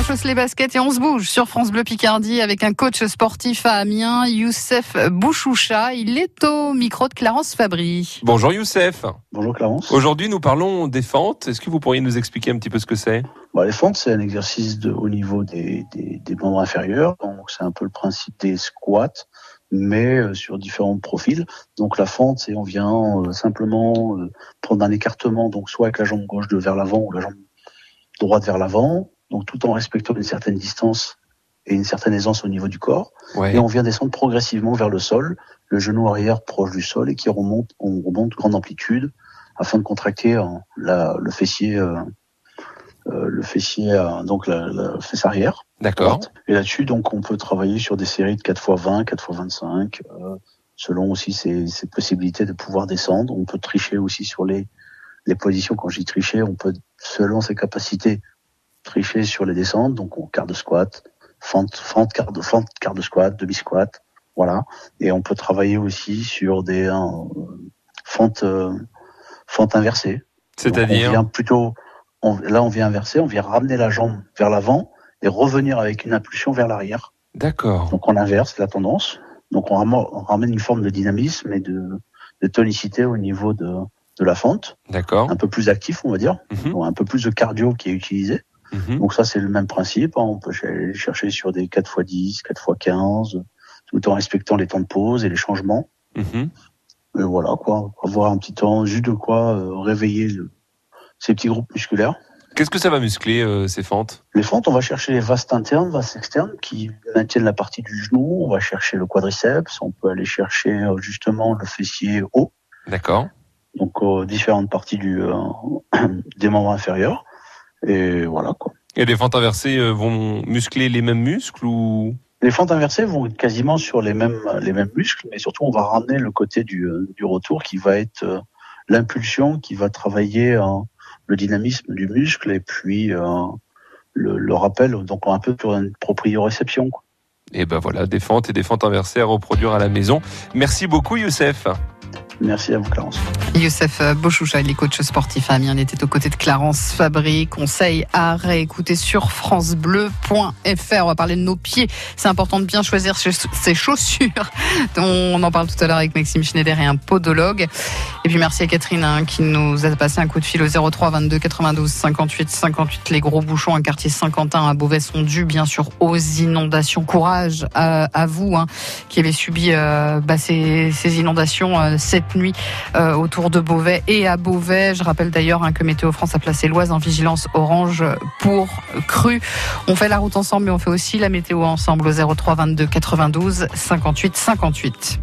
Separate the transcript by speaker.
Speaker 1: on chausse les baskets et on se bouge sur France Bleu Picardie avec un coach sportif à Amiens, Youssef Bouchoucha. Il est au micro de Clarence Fabry.
Speaker 2: Bonjour Youssef.
Speaker 3: Bonjour Clarence.
Speaker 2: Aujourd'hui, nous parlons des fentes. Est-ce que vous pourriez nous expliquer un petit peu ce que c'est?
Speaker 3: Bon, les fentes, c'est un exercice de, au niveau des, des, des membres inférieurs. Donc, c'est un peu le principe des squats, mais euh, sur différents profils. Donc, la fente, c'est on vient euh, simplement euh, prendre un écartement, donc soit avec la jambe gauche de vers l'avant ou la jambe droite vers l'avant, donc tout en respectant une certaine distance et une certaine aisance au niveau du corps.
Speaker 2: Ouais.
Speaker 3: Et on vient descendre progressivement vers le sol, le genou arrière proche du sol et qui remonte, on remonte grande amplitude afin de contracter euh, la, le fessier, euh, euh, le fessier, euh, donc la, la fesse arrière.
Speaker 2: D'accord.
Speaker 3: Et là-dessus, donc, on peut travailler sur des séries de 4 x 20, 4 x 25, euh, selon aussi ses, ses possibilités de pouvoir descendre. On peut tricher aussi sur les, les positions. Quand j'y tricher, on peut, selon ses capacités, tricher sur les descentes. Donc, on quart de squat, fente, fente, quart de, fente, quart de squat, demi squat. Voilà. Et on peut travailler aussi sur des euh, fentes, euh, fentes inversées. Donc, on
Speaker 2: C'est-à-dire
Speaker 3: vient plutôt, on- là, on vient inverser, on vient ramener la jambe vers l'avant et revenir avec une impulsion vers l'arrière.
Speaker 2: D'accord.
Speaker 3: Donc on inverse la tendance. Donc on ramène, une forme de dynamisme et de, de tonicité au niveau de, de la fente,
Speaker 2: D'accord.
Speaker 3: un peu plus actif, on va dire,
Speaker 2: Mhm.
Speaker 3: Donc, un peu plus de cardio qui est utilisé.
Speaker 2: Mhm.
Speaker 3: Donc ça c'est le même principe. hein. On peut ch- chercher sur des 4 x 10, 4 x 15, tout en respectant les temps de pause et les changements.
Speaker 2: Mhm.
Speaker 3: Et voilà quoi, avoir un petit temps juste de quoi euh, réveiller le- ces petits groupes musculaires.
Speaker 2: Qu'est-ce que ça va muscler euh, ces fentes?
Speaker 3: Les fentes, on va chercher les vastes internes, vastes externes qui maintiennent la partie du genou. On va chercher le quadriceps. On peut aller chercher euh, justement le fessier haut.
Speaker 2: D'accord.
Speaker 3: Donc euh, différentes parties du euh, des membres inférieurs. Et voilà quoi.
Speaker 2: Et les fentes inversées euh, vont muscler les mêmes muscles ou?
Speaker 3: Les fentes inversées vont être quasiment sur les mêmes les mêmes muscles, mais surtout on va ramener le côté du, euh, du retour qui va être euh, l'impulsion qui va travailler le dynamisme du muscle et puis euh, le, le rappel donc un peu pour une proprioception. quoi.
Speaker 2: Et ben voilà, des fentes et des fentes inversées à reproduire à la maison. Merci beaucoup Youssef.
Speaker 3: Merci à vous Clarence.
Speaker 1: Youssef Bouchoucha, il est coach sportif à Amiens. Était aux côtés de Clarence Fabry. Conseil à réécouter sur francebleu.fr. On va parler de nos pieds. C'est important de bien choisir ses chaussures. On en parle tout à l'heure avec Maxime Schneider et un podologue. Et puis merci à Catherine hein, qui nous a passé un coup de fil au 03 22 92 58 58. Les gros bouchons à quartier Saint-Quentin à Beauvais sont dus bien sûr aux inondations. Courage à, vous hein, qui avez subi euh, bah, ces, ces inondations euh, nuit euh, autour de Beauvais et à Beauvais. Je rappelle d'ailleurs hein, que Météo France a placé l'Oise en vigilance orange pour crue. On fait la route ensemble mais on fait aussi la météo ensemble au 03 22 92 58 58.